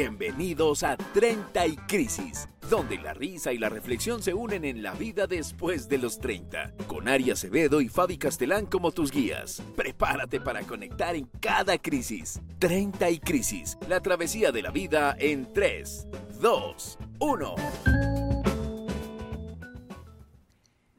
Bienvenidos a 30 y Crisis, donde la risa y la reflexión se unen en la vida después de los 30, con Ari Acevedo y Fabi Castelán como tus guías. Prepárate para conectar en cada crisis. 30 y Crisis, la travesía de la vida en 3, 2, 1.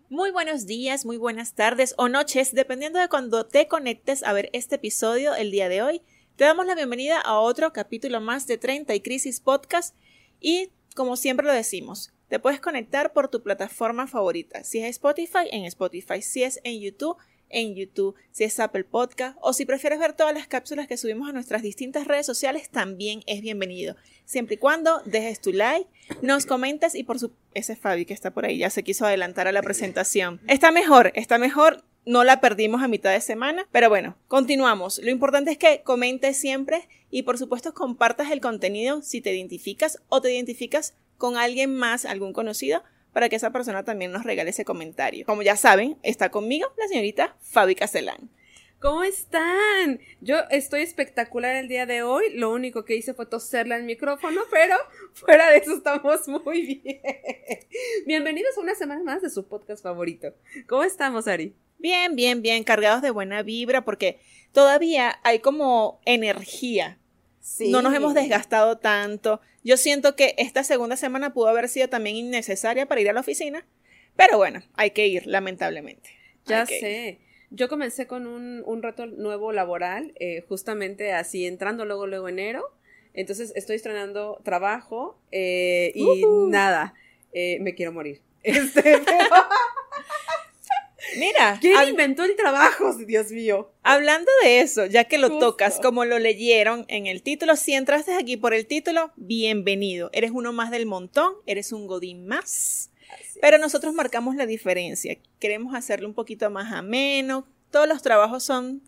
Muy buenos días, muy buenas tardes o noches, dependiendo de cuando te conectes a ver este episodio el día de hoy. Te damos la bienvenida a otro capítulo más de 30 y Crisis Podcast y como siempre lo decimos, te puedes conectar por tu plataforma favorita. Si es Spotify, en Spotify. Si es en YouTube, en YouTube. Si es Apple Podcast o si prefieres ver todas las cápsulas que subimos a nuestras distintas redes sociales, también es bienvenido. Siempre y cuando dejes tu like, nos comentes y por su... Ese es Fabi que está por ahí, ya se quiso adelantar a la presentación. Está mejor, está mejor no la perdimos a mitad de semana, pero bueno, continuamos. Lo importante es que comentes siempre y por supuesto compartas el contenido si te identificas o te identificas con alguien más, algún conocido, para que esa persona también nos regale ese comentario. Como ya saben, está conmigo la señorita Fabi Castellán. ¿Cómo están? Yo estoy espectacular el día de hole. Lo único que hice fue toserle al micrófono, pero fuera de eso estamos muy bien. Bienvenidos a una semana más de su podcast favorito. ¿Cómo estamos, Ari? Bien, bien, bien, cargados de buena vibra porque todavía hay como energía. Sí. No nos hemos desgastado tanto. Yo siento que esta segunda semana pudo haber sido también innecesaria para ir a la oficina, pero bueno, hay que ir, lamentablemente. Ya sé. Yo comencé con un, un reto nuevo laboral, eh, justamente así, entrando luego, luego enero. Entonces estoy estrenando trabajo eh, y nada, eh, me quiero morir. Este, pero... Mira. ¿Quién inventó el trabajo, Dios mío? Hablando de eso, ya que lo tocas, como lo leyeron en el título, si entraste aquí por el título, bienvenido. Eres uno más del montón, eres un godín más. Pero nosotros marcamos la diferencia. Queremos hacerlo un poquito más ameno. Todos los trabajos son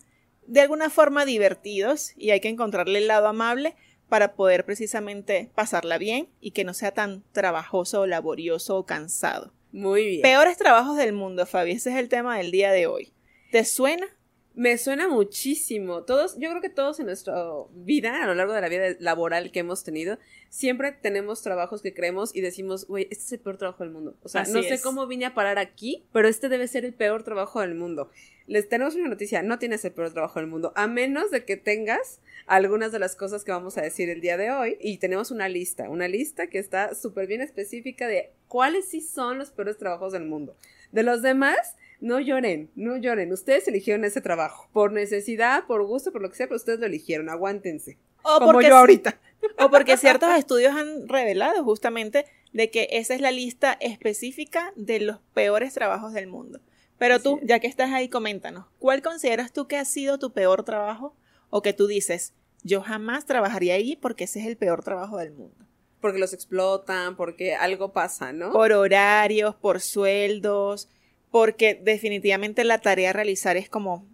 de alguna forma divertidos y hay que encontrarle el lado amable para poder precisamente pasarla bien y que no sea tan trabajoso laborioso o cansado. Muy bien. Peores trabajos del mundo, Fabi. Ese es el tema del día de hoy. ¿Te suena? Me suena muchísimo. Todos, yo creo que todos en nuestra vida, a lo largo de la vida laboral que hemos tenido, siempre tenemos trabajos que creemos y decimos, güey, este es el peor trabajo del mundo. O sea, Así no sé cómo vine a parar aquí, pero este debe ser el peor trabajo del mundo. Les tenemos una noticia, no tienes el peor trabajo del mundo, a menos de que tengas algunas de las cosas que vamos a decir el día de hoy. Y tenemos una lista, una lista que está súper bien específica de cuáles sí son los peores trabajos del mundo. De los demás, no lloren, no lloren. Ustedes eligieron ese trabajo. Por necesidad, por gusto, por lo que sea, pero ustedes lo eligieron. Aguántense. O como yo ahorita. O porque ciertos estudios han revelado justamente de que esa es la lista específica de los peores trabajos del mundo. Pero tú, ya que estás ahí, coméntanos, ¿cuál consideras tú que ha sido tu peor trabajo? O que tú dices, yo jamás trabajaría ahí porque ese es el peor trabajo del mundo. Porque los explotan, porque algo pasa, ¿no? Por horarios, por sueldos, porque definitivamente la tarea a realizar es como,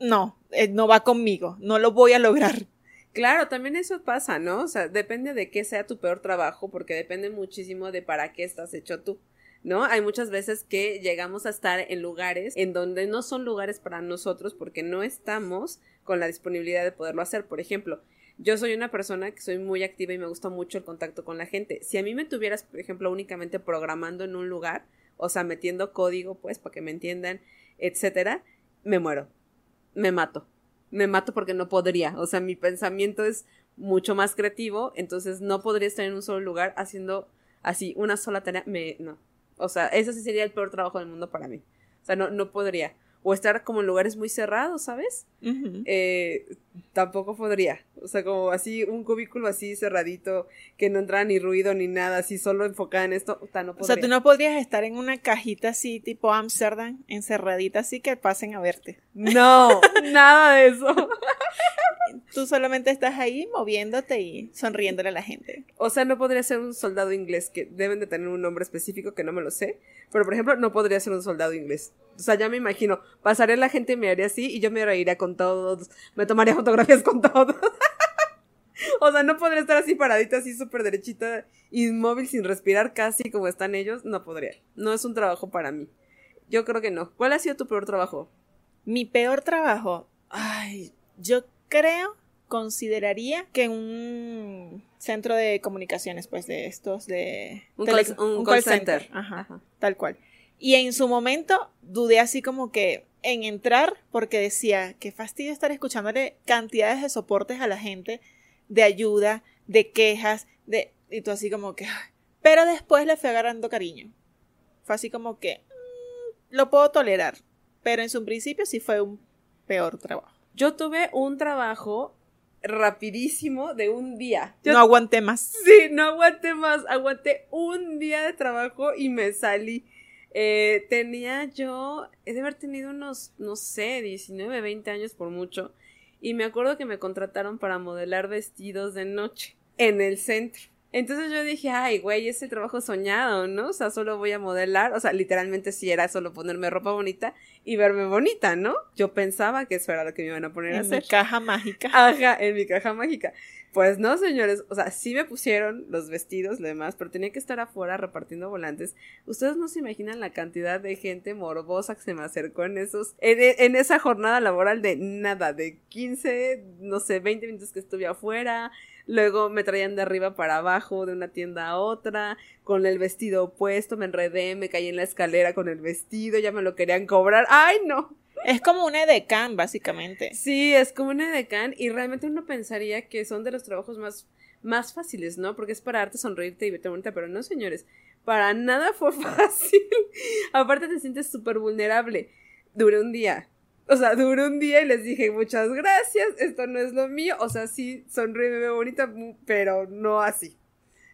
no, eh, no va conmigo, no lo voy a lograr. Claro, también eso pasa, ¿no? O sea, depende de qué sea tu peor trabajo, porque depende muchísimo de para qué estás hecho tú. ¿no? Hay muchas veces que llegamos a estar en lugares en donde no son lugares para nosotros porque no estamos con la disponibilidad de poderlo hacer. Por ejemplo, yo soy una persona que soy muy activa y me gusta mucho el contacto con la gente. Si a mí me tuvieras, por ejemplo, únicamente programando en un lugar, o sea, metiendo código, pues, para que me entiendan, etcétera, me muero. Me mato. Me mato porque no podría. O sea, mi pensamiento es mucho más creativo, entonces no podría estar en un solo lugar haciendo así una sola tarea. Me, no, o sea, ese sí sería el peor trabajo del mundo para mí. O sea, no, no podría. O estar como en lugares muy cerrados, ¿sabes? eh, tampoco podría. O sea, como así, un cubículo así cerradito, que no entra ni ruido ni nada, así solo enfocada en esto, o sea, no podría. O sea, tú no podrías estar en una cajita así, tipo Amsterdam, encerradita así que pasen a verte. No, nada de eso. Tú solamente estás ahí moviéndote y sonriéndole a la gente. O sea, no podría ser un soldado inglés, que deben de tener un nombre específico que no me lo sé. Pero, por ejemplo, no podría ser un soldado inglés. O sea, ya me imagino, pasaría la gente y me haría así y yo me reiría con todos, me tomaría fotografías con todos. o sea, no podría estar así paradita, así súper derechita, inmóvil, sin respirar casi como están ellos. No podría. No es un trabajo para mí. Yo creo que no. ¿Cuál ha sido tu peor trabajo? Mi peor trabajo. Ay, yo creo consideraría que un centro de comunicaciones, pues de estos, de... Un tele- call- un call center. Ajá, Ajá. tal cual. Y en su momento dudé así como que en entrar porque decía, qué fastidio estar escuchándole cantidades de soportes a la gente, de ayuda, de quejas, de... Y tú así como que... Pero después le fui agarrando cariño. Fue así como que... "Mm, lo puedo tolerar. Pero en su principio sí fue un peor trabajo. Yo tuve un trabajo rapidísimo de un día. Yo no aguanté más. Sí, no aguanté más. Aguanté un día de trabajo y me salí. Eh, tenía yo, he de haber tenido unos, no sé, 19, 20 años por mucho. Y me acuerdo que me contrataron para modelar vestidos de noche en el centro. Entonces yo dije, ay, güey, ese trabajo soñado, ¿no? O sea, solo voy a modelar. O sea, literalmente sí era solo ponerme ropa bonita y verme bonita, ¿no? Yo pensaba que eso era lo que me iban a poner a En hacer. mi caja mágica. Ajá, en mi caja mágica. Pues no, señores, o sea, sí me pusieron los vestidos, lo demás, pero tenía que estar afuera repartiendo volantes. Ustedes no se imaginan la cantidad de gente morbosa que se me acercó en esos, en, en esa jornada laboral de nada, de 15, no sé, 20 minutos que estuve afuera. Luego me traían de arriba para abajo, de una tienda a otra, con el vestido puesto, me enredé, me caí en la escalera con el vestido, ya me lo querían cobrar. ¡Ay, no! Es como un edecán, básicamente. Sí, es como un edecán y realmente uno pensaría que son de los trabajos más, más fáciles, ¿no? Porque es pararte, sonreírte y verte bonita, pero no, señores, para nada fue fácil. Aparte te sientes súper vulnerable. Duré un día. O sea, duré un día y les dije muchas gracias, esto no es lo mío. O sea, sí, sonríe, me veo bonita, pero no así.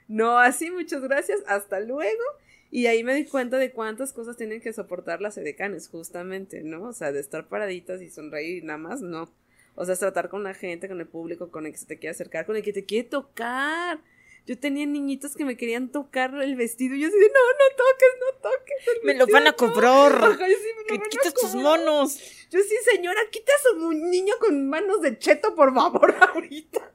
No así, muchas gracias, hasta luego. Y ahí me di cuenta de cuántas cosas tienen que soportar las edecanes, justamente, ¿no? O sea, de estar paraditas y sonreír y nada más, no. O sea, es tratar con la gente, con el público, con el que se te quiere acercar, con el que te quiere tocar. Yo tenía niñitos que me querían tocar el vestido y yo así de, no, no toques, no toques. el Me lo van a no". cobrar. Ajá, sí, me a quites tus monos. Yo sí, señora, quita a su niño con manos de cheto, por favor, ahorita.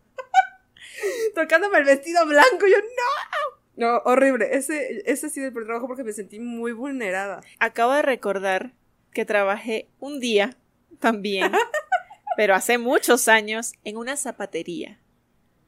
Tocándome el vestido blanco, yo no. No, horrible. Ese, ese ha sido el trabajo porque me sentí muy vulnerada. Acabo de recordar que trabajé un día también, pero hace muchos años, en una zapatería.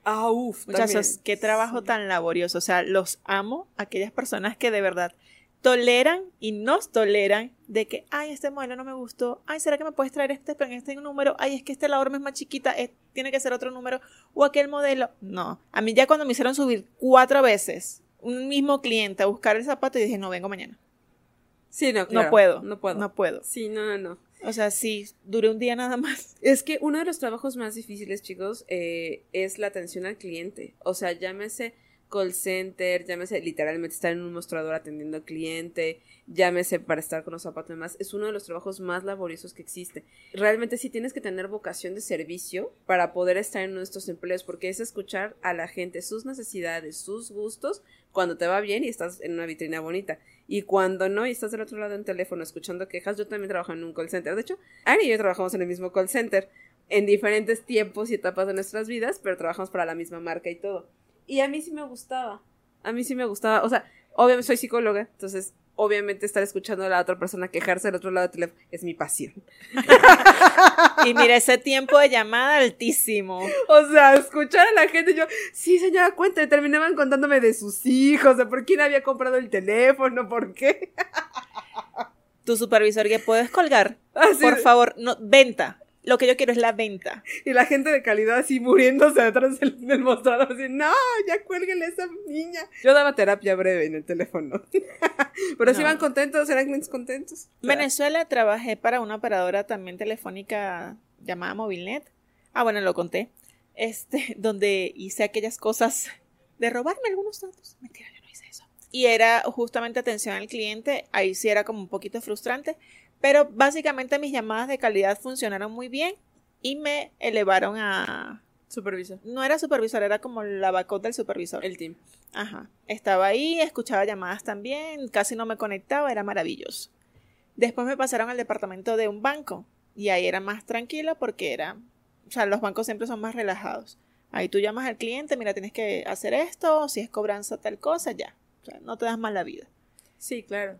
Ah, uff. Muchachos, qué trabajo tan laborioso. O sea, los amo, aquellas personas que de verdad toleran y nos toleran de que, ay, este modelo no me gustó, ay, ¿será que me puedes traer este, pero en este número? Ay, es que este la horma es más chiquita, tiene que ser otro número, o aquel modelo. No, a mí ya cuando me hicieron subir cuatro veces un mismo cliente a buscar el zapato, y dije, no, vengo mañana. Sí, no, No claro, puedo. No puedo. No puedo. Sí, no, no, no. O sea, sí, duré un día nada más. Es que uno de los trabajos más difíciles, chicos, eh, es la atención al cliente. O sea, llámese call center, llámese literalmente estar en un mostrador atendiendo al cliente, llámese para estar con los zapatos y demás. Es uno de los trabajos más laboriosos que existe. Realmente sí tienes que tener vocación de servicio para poder estar en estos empleos, porque es escuchar a la gente sus necesidades, sus gustos, cuando te va bien y estás en una vitrina bonita. Y cuando no, y estás del otro lado en teléfono escuchando quejas, yo también trabajo en un call center. De hecho, Ari y yo trabajamos en el mismo call center en diferentes tiempos y etapas de nuestras vidas, pero trabajamos para la misma marca y todo. Y a mí sí me gustaba. A mí sí me gustaba. O sea, obviamente soy psicóloga, entonces obviamente estar escuchando a la otra persona quejarse del otro lado del teléfono es mi pasión. Y mira, ese tiempo de llamada altísimo. O sea, escuchar a la gente, yo, sí, señora, cuenta, y terminaban contándome de sus hijos, de por quién había comprado el teléfono, por qué. Tu supervisor, que puedes colgar. Así Por de- favor, no, venta. Lo que yo quiero es la venta. Y la gente de calidad así muriéndose detrás del, del mostrador, así, no, ya cuélguele a esa niña. Yo daba terapia breve en el teléfono. Pero si No. iban contentos, eran contentos. En Venezuela trabajé para una operadora también telefónica llamada Movilnet. Ah, bueno, lo conté. Este, donde hice aquellas cosas de robarme algunos datos. Mentira, yo no hice eso. Y era justamente atención al cliente. Ahí sí era como un poquito frustrante. Pero básicamente mis llamadas de calidad funcionaron muy bien y me elevaron a... Supervisor. No era supervisor, era como la backup del supervisor. El team. Ajá. Estaba ahí, escuchaba llamadas también, casi no me conectaba, era maravilloso. Después me pasaron al departamento de un banco y ahí era más tranquilo porque era, o sea, los bancos siempre son más relajados. Ahí tú llamas al cliente, mira, tienes que hacer esto, si es cobranza tal cosa, ya. O sea, no te das mal la vida. Sí, claro.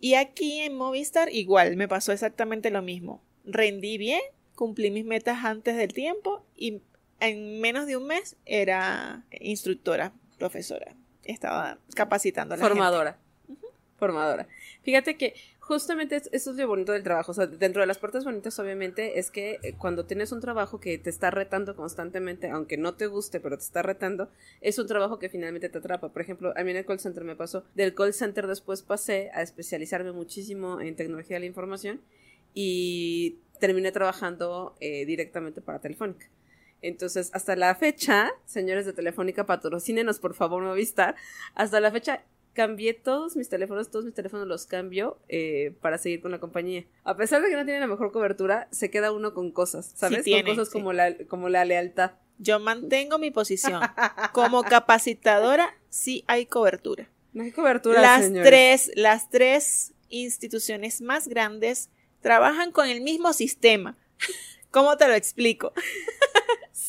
Y aquí en Movistar igual, me pasó exactamente lo mismo. Rendí bien, cumplí mis metas antes del tiempo y en menos de un mes era instructora, profesora. Estaba capacitando a la Formadora. Formadora. Fíjate que justamente eso es lo bonito del trabajo. O dentro de las partes bonitas, obviamente, es que eh, cuando tienes un trabajo que te está retando constantemente, aunque no te guste, pero te está retando, es un trabajo que finalmente te atrapa. Por ejemplo, a mí en el call center me pasó. Del call center después pasé a especializarme muchísimo en tecnología de la información y terminé trabajando eh, directamente para Telefónica. Entonces, hasta la fecha, señores de Telefónica, patrocínenos por favor Movistar. Hasta la fecha cambié todos mis teléfonos, todos mis teléfonos los cambio eh, para seguir con la compañía. A pesar de que no tiene la mejor cobertura, se queda uno con cosas, ¿sabes? con cosas como, la, como la lealtad. Yo mantengo mi posición. Como capacitadora, sí hay cobertura. No hay cobertura. Las tres, las tres instituciones más grandes trabajan con el mismo sistema. ¿Cómo te lo explico?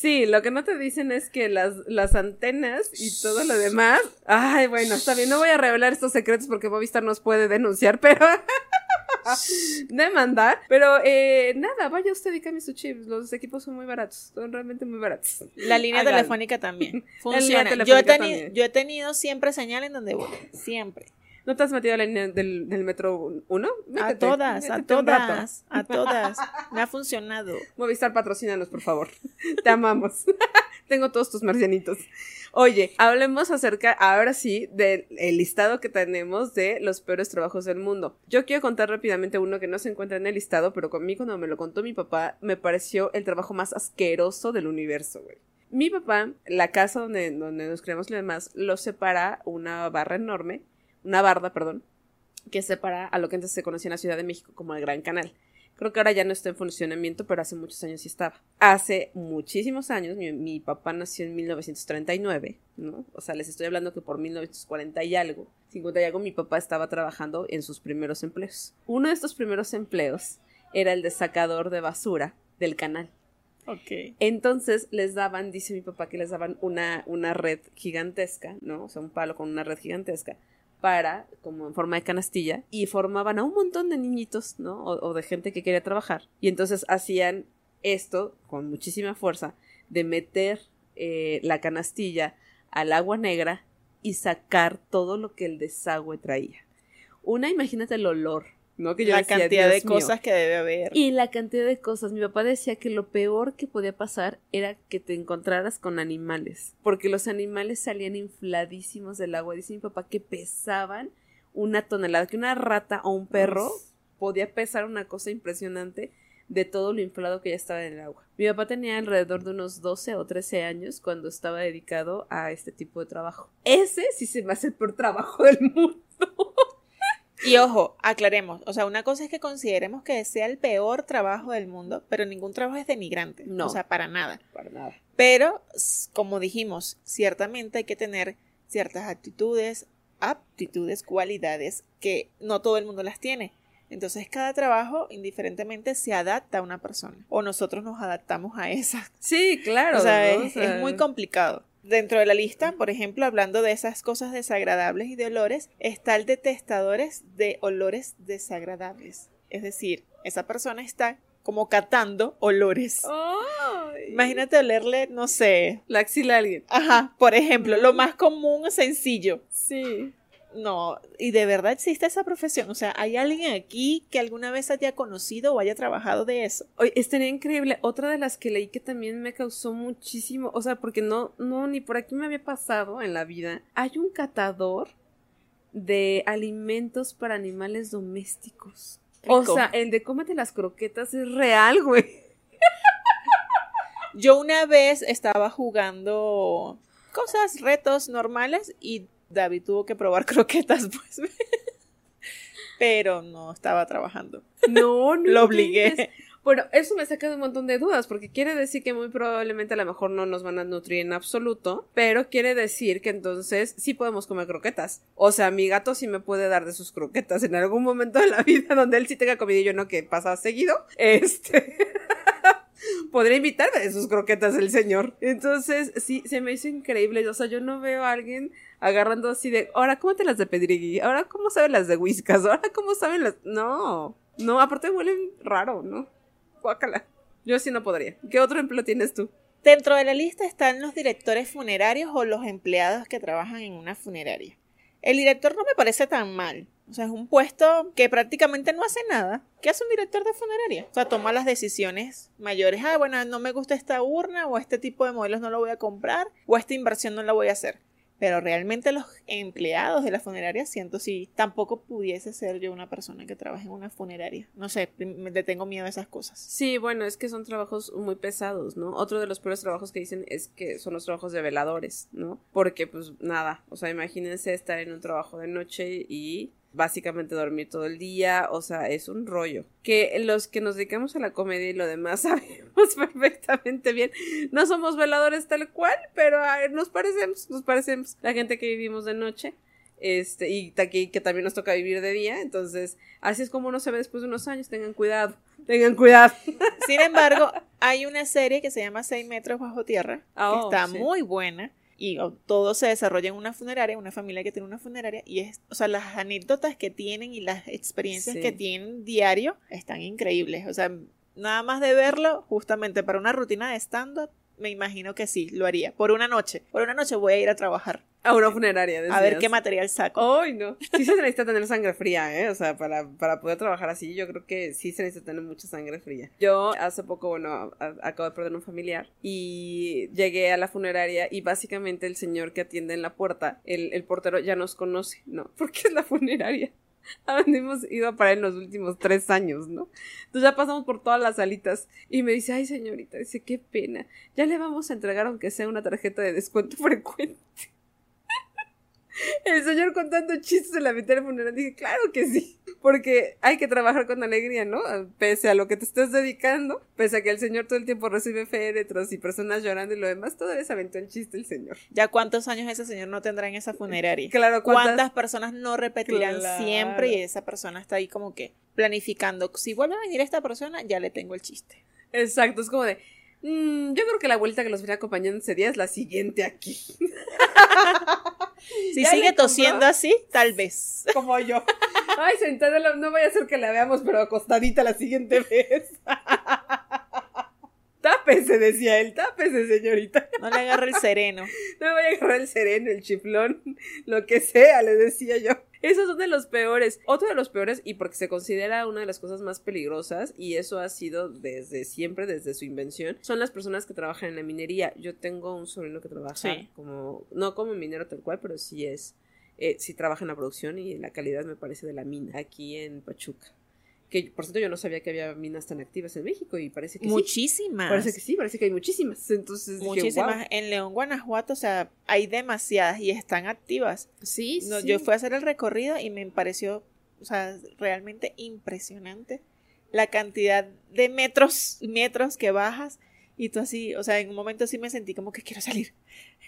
Sí, lo que no te dicen es que las, las antenas y todo lo demás. Ay, bueno, está bien, no voy a revelar estos secretos porque Movistar nos puede denunciar, pero. demandar. Pero eh, nada, vaya usted y cambie su chip. Los equipos son muy baratos, son realmente muy baratos. La línea telefónica también. Funciona. yo, he yo he tenido siempre señal en donde voy. Siempre. ¿No te has metido a la línea del, metro 1? A todas, a todas, a todas. Me ha funcionado. Movistar, patrocínanos, por favor. Te amamos. Tengo todos tus marcianitos. Oye, hablemos acerca, ahora sí, del listado que tenemos de los peores trabajos del mundo. Yo quiero contar rápidamente uno que no se encuentra en el listado, pero conmigo cuando me lo contó mi papá, me pareció el trabajo más asqueroso del universo, güey. Mi papá, la casa donde, donde nos creamos y demás, lo separa una barra enorme una barda, perdón, que separa a lo que antes se conocía en la Ciudad de México como el Gran Canal. Creo que ahora ya no está en funcionamiento, pero hace muchos años sí estaba. Hace muchísimos años, mi, papá nació en 1939, ¿no? O sea, les estoy hablando que por 1940 y algo, 50 y algo, mi papá estaba trabajando en sus primeros empleos. Uno de estos primeros empleos era el de sacador de basura del canal. Ok. Entonces les daban, dice mi papá, que les daban una, una red gigantesca, ¿no? O sea, un palo con una red gigantesca para, como en forma de canastilla, y formaban a un montón de niñitos, ¿no? O, de gente que quería trabajar. Y entonces hacían esto con muchísima fuerza de meter eh, la canastilla al agua negra y sacar todo lo que el desagüe traía. Una, imagínate el olor, ¿no? Que la cantidad de cosas que debe haber. Y la cantidad de cosas. Mi papá decía que lo peor que podía pasar era que te encontraras con animales, porque los animales salían infladísimos del agua. Dice mi papá que pesaban una tonelada, que una rata o un perro podía pesar una cosa impresionante de todo lo inflado que ya estaba en el agua. Mi papá tenía alrededor de unos 12 o 13 años cuando estaba dedicado a este tipo de trabajo. Ese sí se me hace el peor trabajo del mundo. Y ojo, aclaremos, o sea, una cosa es que consideremos que sea el peor trabajo del mundo, pero ningún trabajo es denigrante, no, o sea, para nada. Para nada. Pero, como dijimos, ciertamente hay que tener ciertas actitudes, aptitudes, cualidades que no todo el mundo las tiene. Entonces cada trabajo indiferentemente se adapta a una persona o nosotros nos adaptamos a esa. Sí, claro. O sea, es, muy complicado. Dentro de la lista, por ejemplo, hablando de esas cosas desagradables y de olores, está el detestadores de olores desagradables. Es decir, esa persona está como catando olores. Imagínate olerle, no sé. La axila a alguien. Ajá, por ejemplo, lo más común, sencillo. Sí. No, y de verdad existe esa profesión. O sea, ¿hay alguien aquí que alguna vez haya conocido o haya trabajado de eso? Oye, estaría increíble. Otra de las que leí que también me causó muchísimo, o sea, porque no, no, ni por aquí me había pasado en la vida. Hay un catador de alimentos para animales domésticos. O sea, el de cómete las croquetas es real, güey. Yo una vez estaba jugando cosas, retos normales y David tuvo que probar croquetas, pues. Pero no estaba trabajando. No, no. Lo obligué. Bueno, eso me saca de un montón de dudas, porque quiere decir que muy probablemente a lo mejor no nos van a nutrir en absoluto, pero quiere decir que entonces sí podemos comer croquetas. O sea, mi gato sí me puede dar de sus croquetas en algún momento de la vida donde él sí tenga comida y yo no, que pasa seguido. Este. podría invitarme de sus croquetas el señor. Entonces, sí, se me hizo increíble. O sea, yo no veo a alguien agarrando así de, ahora, ¿cómo te las de pedrigui? Ahora, ¿cómo saben las de whiskas? Ahora, ¿cómo saben las...? No, no, aparte huelen raro, ¿no? Guácala. Yo sí no podría. ¿Qué otro empleo tienes tú? Dentro de la lista están los directores funerarios o los empleados que trabajan en una funeraria. El director no me parece tan mal. O sea, es un puesto que prácticamente no hace nada. ¿Qué hace un director de funeraria? O sea, toma las decisiones mayores. Ah, bueno, no me gusta esta urna o este tipo de modelos no lo voy a comprar o esta inversión no la voy a hacer. Pero realmente los empleados de la funeraria siento si tampoco pudiese ser yo una persona que trabaje en una funeraria. No sé, me tengo miedo a esas cosas. Sí, bueno, es que son trabajos muy pesados, ¿no? Otro de los peores trabajos que dicen es que son los trabajos de veladores, ¿no? Porque pues nada, o sea, imagínense estar en un trabajo de noche y básicamente dormir todo el día, o sea, es un rollo. Que los que nos dedicamos a la comedia y lo demás sabemos perfectamente bien. No somos veladores tal cual, pero nos parecemos, nos parecemos la gente que vivimos de noche. Este, y que, que también nos toca vivir de día, entonces así es como uno se ve después de unos años, tengan cuidado, tengan cuidado. Sin embargo, hay una serie que se llama Seis metros bajo tierra, que oh, está muy buena, y todo se desarrolla en una funeraria, una familia que tiene una funeraria, y es, o sea, las anécdotas que tienen y las experiencias que tienen diario están increíbles. O sea, nada más de verlo, justamente para una rutina de stand-up, me imagino que sí, lo haría. Por una noche. Por una noche voy a ir a trabajar. A una funeraria. A ver qué material saco. Ay, no. Sí se necesita tener sangre fría, ¿eh? O sea, para, para poder trabajar así, yo creo que sí se necesita tener mucha sangre fría. Yo hace poco, bueno, acabo de perder un familiar y llegué a la funeraria y básicamente el señor que atiende en la puerta, el, el portero ya nos conoce, ¿no? Porque es la funeraria a donde hemos ido a parar en los últimos tres años, ¿no? Entonces ya pasamos por todas las salitas y me dice, ay señorita, dice, qué pena, ya le vamos a entregar aunque sea una tarjeta de descuento frecuente. El señor contando chistes en la mitad del funeral. Dije, claro que sí. Porque hay que trabajar con alegría, ¿no? Pese a lo que te estés dedicando, pese a que el señor todo el tiempo recibe féretros y personas llorando y lo demás, todavía se aventó el chiste el señor. ¿Ya cuántos años ese señor no tendrá en esa funeraria? Claro, ¿cuántas, personas no repetirán siempre y esa persona está ahí como que planificando? Si vuelve a venir esta persona, ya le tengo el chiste. Exacto, es como de, Mm, yo creo que la vuelta que los venía acompañando ese día es la siguiente aquí. si sigue tosiendo así, tal vez. Como yo. Ay, sentada, no vaya a ser que la veamos, pero acostadita la siguiente vez. tápese, decía él, tápese, señorita. No le agarre el sereno. No me voy a agarrar el sereno, el chiflón, lo que sea, le decía yo. Esos son de los peores. Otro de los peores, y porque se considera una de las cosas más peligrosas, y eso ha sido desde siempre, desde su invención, son las personas que trabajan en la minería. Yo tengo un sobrino que trabaja como, no como minero tal cual, pero sí es, eh, sí trabaja en la producción y en la calidad me parece de la mina, aquí en Pachuca que por cierto yo no sabía que había minas tan activas en México y parece que muchísimas. sí. Parece que sí, parece que hay muchísimas. Entonces muchísimas en León, Guanajuato, o sea, hay demasiadas y están activas. Sí, no, Yo fui a hacer el recorrido y me pareció, o sea, realmente impresionante la cantidad de metros, metros que bajas y tú así, o sea, en un momento sí me sentí como que quiero salir.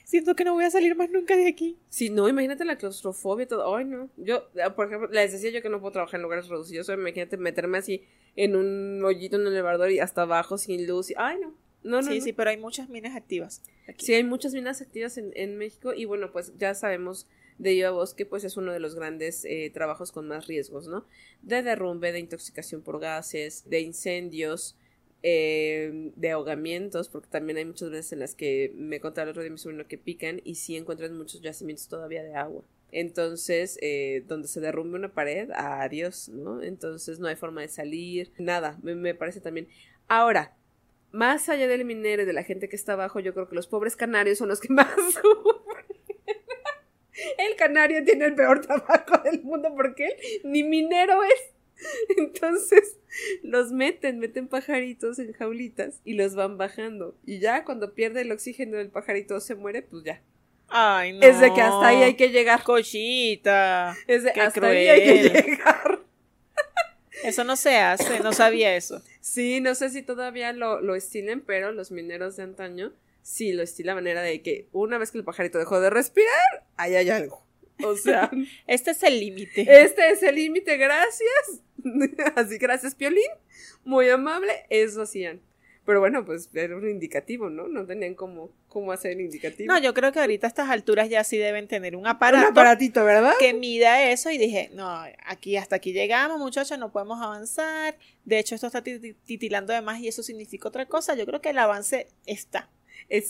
Siento que no voy a salir más nunca de aquí. Sí, no, imagínate la claustrofobia y todo. Ay, no. Yo, ah, por ejemplo, les decía yo que no puedo trabajar en lugares reducidos. imagínate meterme así en un hoyito en el elevador y hasta abajo sin luz. Y, ay, no. No, no, sí, sí, pero hay muchas minas activas. Sí, hay muchas minas activas en, en, México y bueno, pues ya sabemos de Viva Bosque, pues es uno de los grandes eh, trabajos con más riesgos, ¿no? De derrumbe, de intoxicación por gases, de incendios, eh, de ahogamientos, porque también hay muchas veces en las que me contaba el otro día mi sobrino que pican y sí encuentran muchos yacimientos todavía de agua. Entonces, eh, donde se derrumbe una pared, adiós, ¿no? Entonces no hay forma de salir, nada, me, parece también. Ahora, más allá del minero y de la gente que está abajo, yo creo que los pobres canarios son los que más sufren. El canario tiene el peor trabajo del mundo porque ni minero es. Entonces los meten, meten pajaritos en jaulitas y los van bajando. Y ya cuando pierde el oxígeno del pajarito se muere, pues ya. Ay, no. Es de que hasta ahí hay que llegar. Cochita. Es de hasta ahí hay que llegar. Eso no se hace, no sabía eso. Sí, no sé si todavía lo, lo estilen, pero los mineros de antaño sí lo estilan de manera de que una vez que el pajarito dejó de respirar, ahí hay algo. O sea, este es el límite. Este es el límite, gracias. Así, gracias, Piolín. Muy amable, eso hacían. Pero bueno, pues era un indicativo, ¿no? No tenían cómo, cómo hacer el indicativo. No, yo creo que ahorita a estas alturas ya sí deben tener un aparato. Un aparatito, ¿verdad? Que mida eso y dije, no, aquí hasta aquí llegamos, muchachos, no podemos avanzar. De hecho, esto está titilando de más y eso significa otra cosa. Yo creo que el avance está.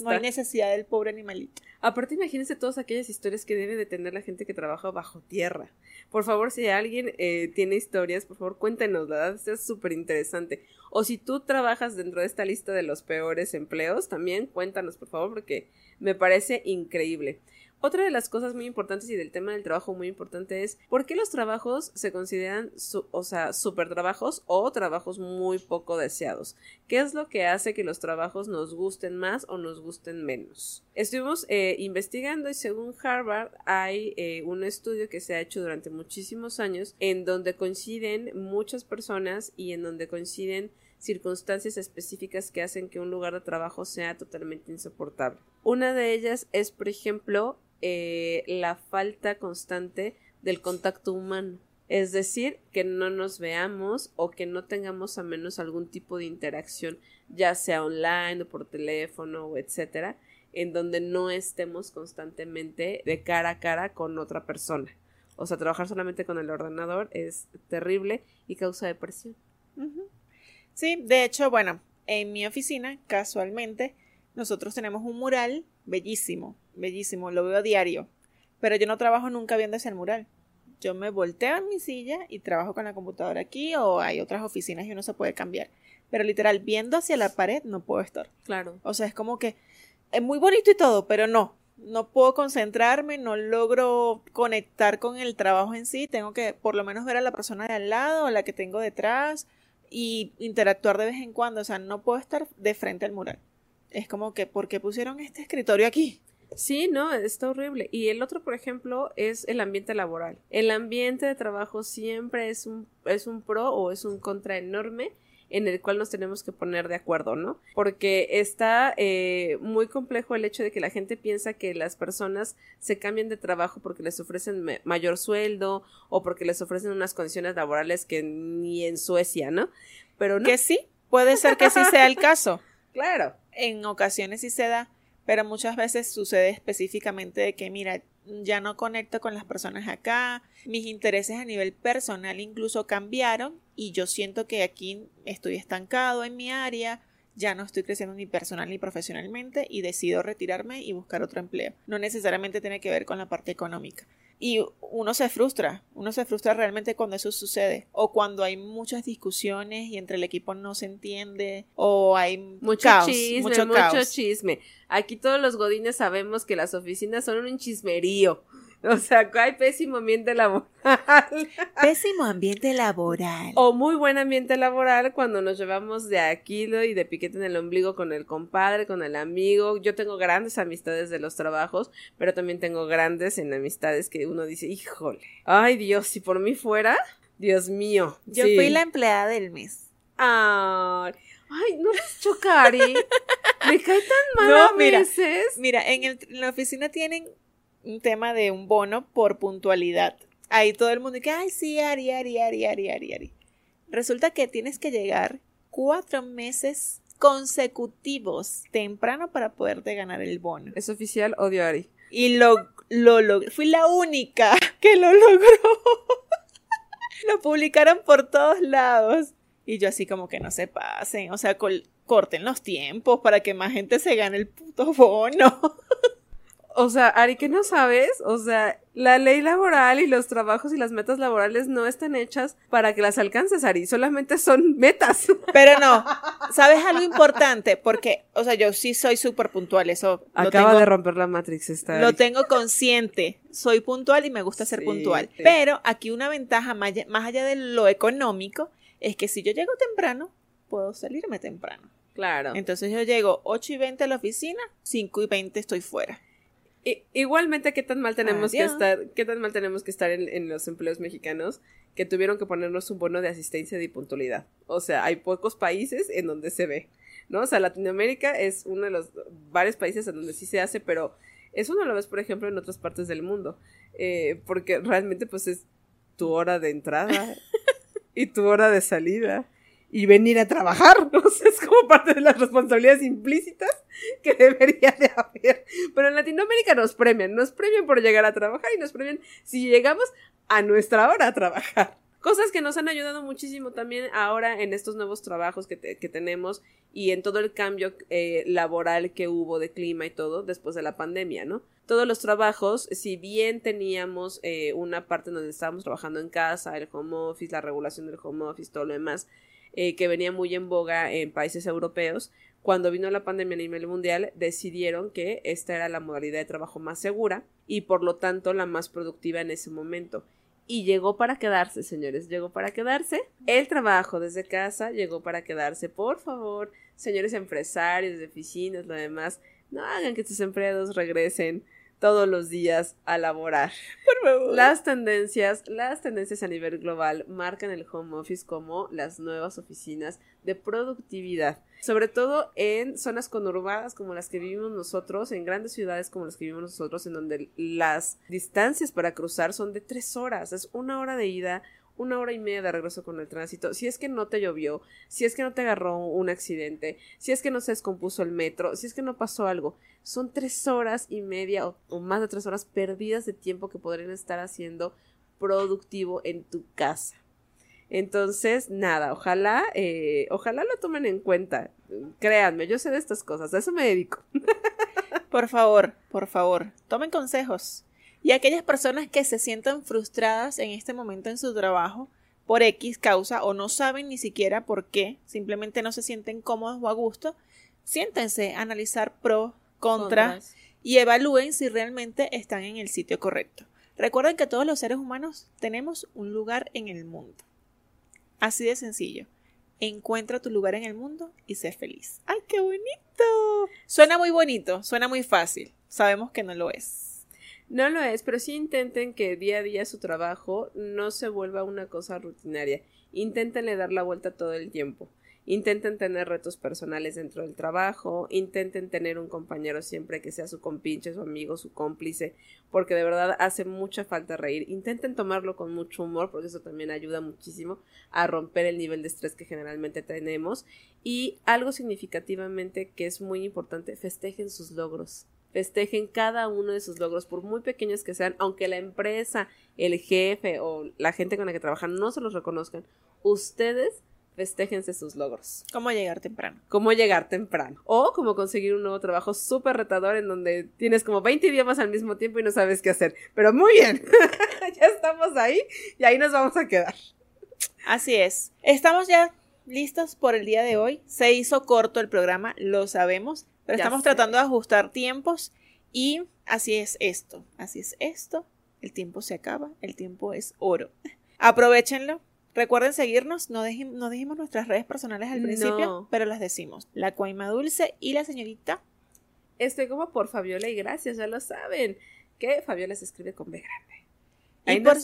No hay necesidad del pobre animalito. Aparte, imagínense todas aquellas historias que debe de tener la gente que trabaja bajo tierra. Por favor, si alguien eh, tiene historias, por favor, cuéntenos, verdad, es súper interesante. O si tú trabajas dentro de esta lista de los peores empleos, también cuéntanos, por favor, porque me parece increíble. Otra de las cosas muy importantes y del tema del trabajo muy importante es por qué los trabajos se consideran, o sea, super trabajos o trabajos muy poco deseados. ¿Qué es lo que hace que los trabajos nos gusten más o nos gusten menos? Estuvimos eh, investigando y según Harvard hay eh, un estudio que se ha hecho durante muchísimos años en donde coinciden muchas personas y en donde coinciden circunstancias específicas que hacen que un lugar de trabajo sea totalmente insoportable. Una de ellas es, por ejemplo, eh, la falta constante del contacto humano. Es decir, que no nos veamos o que no tengamos a menos algún tipo de interacción, ya sea online o por teléfono o etcétera, en donde no estemos constantemente de cara a cara con otra persona. O sea, trabajar solamente con el ordenador es terrible y causa depresión. Sí, de hecho, bueno, en mi oficina, casualmente, nosotros tenemos un mural bellísimo, bellísimo, lo veo a diario. Pero yo no trabajo nunca viendo ese mural. Yo me volteo en mi silla y trabajo con la computadora aquí o hay otras oficinas y uno se puede cambiar. Pero literal, viendo hacia la pared no puedo estar. Claro. O sea, es como que es muy bonito y todo, pero no. No puedo concentrarme, no logro conectar con el trabajo en sí. Tengo que por lo menos ver a la persona de al lado, a la que tengo detrás y interactuar de vez en cuando. O sea, no puedo estar de frente al mural. Es como que, ¿por qué pusieron este escritorio aquí? Sí, no, está horrible. Y el otro, por ejemplo, es el ambiente laboral. El ambiente de trabajo siempre es un, es un pro o es un contra enorme en el cual nos tenemos que poner de acuerdo, ¿no? Porque está eh, muy complejo el hecho de que la gente piensa que las personas se cambian de trabajo porque les ofrecen mayor sueldo o porque les ofrecen unas condiciones laborales que ni en Suecia, ¿no? Pero no. Que sí, puede ser que sí sea el caso. claro. En ocasiones sí se da pero muchas veces sucede específicamente de que, mira, ya no conecto con las personas acá, mis intereses a nivel personal incluso cambiaron y yo siento que aquí estoy estancado en mi área, ya no estoy creciendo ni personal ni profesionalmente y decido retirarme y buscar otro empleo. No necesariamente tiene que ver con la parte económica. Y uno se frustra, uno se frustra realmente cuando eso sucede. O cuando hay muchas discusiones y entre el equipo no se entiende. O hay mucho chisme, mucho, mucho chisme. Aquí todos los godines sabemos que las oficinas son un chismerío. O sea, hay pésimo ambiente laboral. Pésimo ambiente laboral. O muy buen ambiente laboral cuando nos llevamos de aquilo y de piquete en el ombligo con el compadre, con el amigo. Yo tengo grandes amistades de los trabajos, pero también tengo grandes en amistades que uno dice, híjole, ay Dios, si por mí fuera, Dios mío. Yo fui la empleada del mes. Ay. Ay, no les chocari. Me cae tan mal a veces. Mira, en, el, en la oficina tienen un tema de un bono por puntualidad. Ahí todo el mundo dice, ay, sí, Ari, Ari, Ari, Ari, Ari, Ari. Resulta que tienes que llegar cuatro meses consecutivos temprano para poderte ganar el bono. Es oficial, odio a Ari. Y lo, lo logré. Fui la única que lo logró. lo publicaron por todos lados. Y yo así como que no se pasen. O sea, corten los tiempos para que más gente se gane el puto bono. O sea, Ari, ¿qué no sabes? O sea, la ley laboral y los trabajos y las metas laborales no están hechas para que las alcances, Ari, solamente son metas. Pero no, ¿sabes algo importante? Porque, o sea, yo sí soy súper puntual, eso. Acaba de romper la Matrix esta. Lo tengo consciente, soy puntual y me gusta ser puntual. Pero aquí una ventaja más allá de lo económico es que si yo llego temprano, puedo salirme temprano. Claro. Entonces yo llego 8 y 20 a la oficina, 5 y 20 estoy fuera igualmente, ¿qué tan mal tenemos que estar, qué tan mal tenemos que estar en, los empleos mexicanos que tuvieron que ponernos un bono de asistencia y puntualidad? O sea, hay pocos países en donde se ve, ¿no? O sea, Latinoamérica es uno de los varios países en donde sí se hace, pero eso no lo ves, por ejemplo, en otras partes del mundo, eh, porque realmente, pues, es tu hora de entrada y tu hora de salida y venir a trabajar. ¿no? es como parte de las responsabilidades implícitas que debería de haber. Pero en Latinoamérica nos premian, nos premian por llegar a trabajar y nos premian si llegamos a nuestra hora a trabajar. Cosas que nos han ayudado muchísimo también ahora en estos nuevos trabajos que, que tenemos y en todo el cambio eh, laboral que hubo de clima y todo después de la pandemia, ¿no? Todos los trabajos, si bien teníamos eh, una parte donde estábamos trabajando en casa, el home office, la regulación del home office, todo lo demás, eh, que venía muy en boga en países europeos, cuando vino la pandemia a nivel mundial, decidieron que esta era la modalidad de trabajo más segura y por lo tanto la más productiva en ese momento. Y llegó para quedarse, señores, llegó para quedarse. El trabajo desde casa llegó para quedarse. Por favor, señores empresarios de oficinas, lo demás, no hagan que sus empleados regresen todos los días a laborar. Por favor. Las tendencias, las tendencias a nivel global marcan el home office como las nuevas oficinas de productividad, sobre todo en zonas conurbadas como las que vivimos nosotros, en grandes ciudades como las que vivimos nosotros, en donde las distancias para cruzar son de tres horas, es una hora de ida, una hora y media de regreso con el tránsito, si es que no te llovió, si es que no te agarró un accidente, si es que no se descompuso el metro, si es que no pasó algo, son tres horas y media o, más de tres horas perdidas de tiempo que podrían estar haciendo productivo en tu casa. Entonces, nada, ojalá, eh, ojalá lo tomen en cuenta. Créanme, yo sé de estas cosas, a eso me dedico. Por favor, por favor, tomen consejos. Y aquellas personas que se sientan frustradas en este momento en su trabajo por X causa o no saben ni siquiera por qué, simplemente no se sienten cómodos o a gusto, siéntense a analizar pro, contra y evalúen si realmente están en el sitio correcto. Recuerden que todos los seres humanos tenemos un lugar en el mundo. Así de sencillo. Encuentra tu lugar en el mundo y sé feliz. ¡Ay, qué bonito! Suena muy bonito, suena muy fácil. Sabemos que no lo es. No lo es, pero sí intenten que día a día su trabajo no se vuelva una cosa rutinaria. Inténtenle dar la vuelta todo el tiempo. Intenten tener retos personales dentro del trabajo, intenten tener un compañero siempre que sea su compinche, su amigo, su cómplice, porque de verdad hace mucha falta reír. Intenten tomarlo con mucho humor, porque eso también ayuda muchísimo a romper el nivel de estrés que generalmente tenemos. Y algo significativamente que es muy importante, festejen sus logros festejen cada uno de sus logros, por muy pequeños que sean, aunque la empresa, el jefe o la gente con la que trabajan no se los reconozcan, ustedes festéjense sus logros. ¿Cómo llegar temprano? ¿Cómo llegar temprano? O como conseguir un nuevo trabajo súper retador en donde tienes como 20 idiomas al mismo tiempo y no sabes qué hacer. Pero muy bien, ya estamos ahí y ahí nos vamos a quedar. Así es. Estamos ya listos por el día de hoy. Se hizo corto el programa, lo sabemos, pero estamos tratando de ajustar tiempos y así es esto, así es esto. El tiempo se acaba, el tiempo es oro. Aprovechenlo. Recuerden seguirnos, no, no dijimos nuestras redes personales al principio, pero las decimos. La Cuaima Dulce y la señorita. Estoy como por Fabiola y gracias, ya lo saben, que Fabiola se escribe con B grande. Ahí y, por,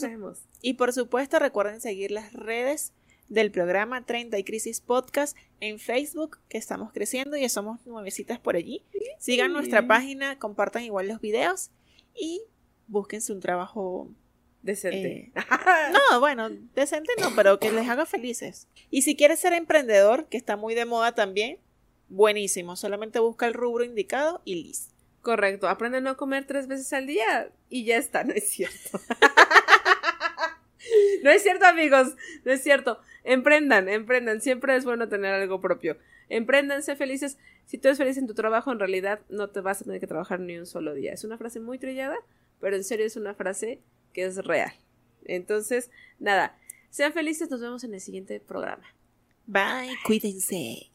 y por supuesto recuerden seguir las redes del programa 30 y Crisis Podcast en Facebook, que estamos creciendo y somos nuevecitas por allí. Sigan nuestra página, compartan igual los videos y búsquense un trabajo decente. Eh, no, bueno, decente no, pero que les haga felices. Y si quieres ser emprendedor, que está muy de moda también, buenísimo. Solamente busca el rubro indicado y listo. Correcto. Aprende a no comer tres veces al día y ya está, no es cierto. no es cierto, amigos, no es cierto. Emprendan, emprendan. Siempre es bueno tener algo propio. Emprendan, felices. Si tú eres feliz en tu trabajo, en realidad no te vas a tener que trabajar ni un solo día. Es una frase muy trillada, pero en serio es una frase que es real. Entonces, nada, sean felices. Nos vemos en el siguiente programa. Bye, cuídense.